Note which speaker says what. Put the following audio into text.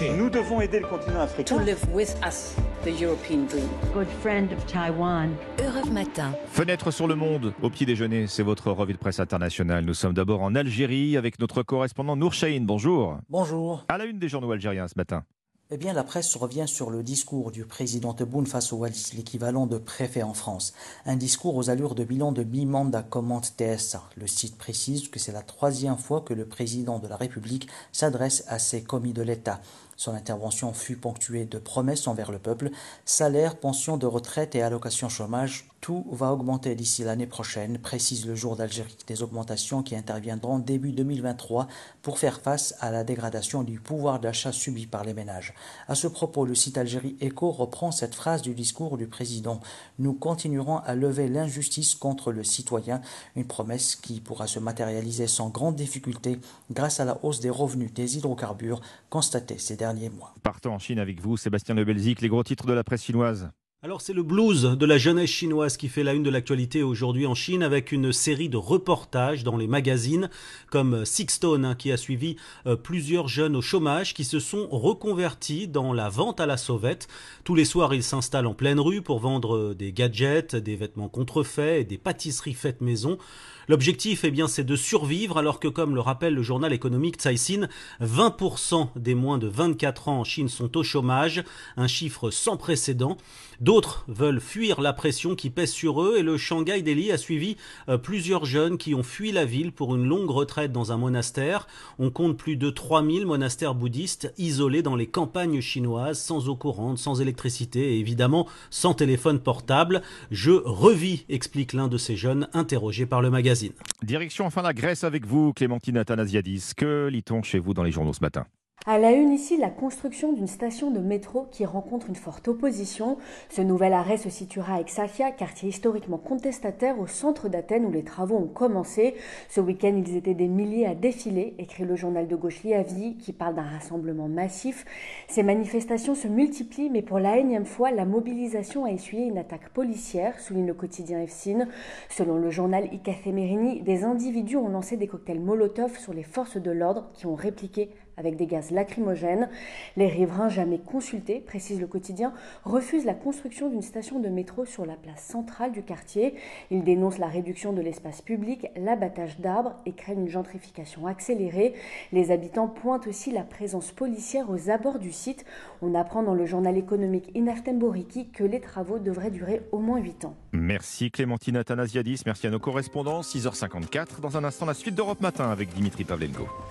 Speaker 1: marché.
Speaker 2: Nous devons aider le continent africain.
Speaker 3: To live with us, the European dream.
Speaker 4: Good friend of Taiwan.
Speaker 5: Europe Matin.
Speaker 6: Fenêtre sur le monde, au petit déjeuner, c'est votre revue de presse internationale. Nous sommes d'abord en Algérie avec notre correspondant Nour Chahine. Bonjour.
Speaker 7: Bonjour.
Speaker 6: À la une des journaux algériens ce matin.
Speaker 7: Eh bien, la presse revient sur le discours du président Tebboune face au Wallis, l'équivalent de préfet en France. Un discours aux allures de bilan de mi-mandat, commente TSA. Le site précise que c'est la troisième fois que le président de la République s'adresse à ses commis de l'État. Son intervention fut ponctuée de promesses envers le peuple, salaire, pension de retraite et allocation chômage. Tout va augmenter d'ici l'année prochaine, précise le jour d'Algérie. Des augmentations qui interviendront début 2023 pour faire face à la dégradation du pouvoir d'achat subi par les ménages. À ce propos, le site Algérie Echo reprend cette phrase du discours du président. Nous continuerons à lever l'injustice contre le citoyen, une promesse qui pourra se matérialiser sans grande difficulté grâce à la hausse des revenus des hydrocarbures constatée ces
Speaker 6: Partons en Chine avec vous, Sébastien Lebelzik, les gros titres de la presse chinoise.
Speaker 8: Alors c'est le blues de la jeunesse chinoise qui fait la une de l'actualité aujourd'hui en Chine avec une série de reportages dans les magazines comme Sixstone hein, qui a suivi euh, plusieurs jeunes au chômage qui se sont reconvertis dans la vente à la sauvette. Tous les soirs ils s'installent en pleine rue pour vendre des gadgets, des vêtements contrefaits et des pâtisseries faites maison. L'objectif, eh bien, c'est de survivre alors que, comme le rappelle le journal économique Caixin, 20% des moins de 24 ans en Chine sont au chômage, un chiffre sans précédent. Veulent fuir la pression qui pèse sur eux et le Shanghai Delhi a suivi euh, plusieurs jeunes qui ont fui la ville pour une longue retraite dans un monastère. On compte plus de 3000 monastères bouddhistes isolés dans les campagnes chinoises, sans eau courante, sans électricité et évidemment sans téléphone portable. Je revis, explique l'un de ces jeunes interrogé par le magazine.
Speaker 6: Direction enfin la Grèce avec vous, Clémentine Athanasiadis. Que lit-on chez vous dans les journaux ce matin?
Speaker 9: À la une ici, la construction d'une station de métro qui rencontre une forte opposition. Ce nouvel arrêt se situera à Exarchia, quartier historiquement contestataire au centre d'Athènes où les travaux ont commencé. Ce week-end, ils étaient des milliers à défiler, écrit le journal de gauche Liavi, qui parle d'un rassemblement massif. Ces manifestations se multiplient, mais pour la énième fois, la mobilisation a essuyé une attaque policière, souligne le quotidien EFSIN. Selon le journal Icafé Merini, des individus ont lancé des cocktails Molotov sur les forces de l'ordre qui ont répliqué avec des gaz lacrymogènes. Les riverains jamais consultés, précise le quotidien, refusent la construction d'une station de métro sur la place centrale du quartier. Ils dénoncent la réduction de l'espace public, l'abattage d'arbres et craignent une gentrification accélérée. Les habitants pointent aussi la présence policière aux abords du site. On apprend dans le journal économique Inaftemboriki que les travaux devraient durer au moins 8 ans.
Speaker 6: Merci Clémentine Athanasiadis, merci à nos correspondants. 6h54, dans un instant la suite d'Europe Matin avec Dimitri Pavlenko.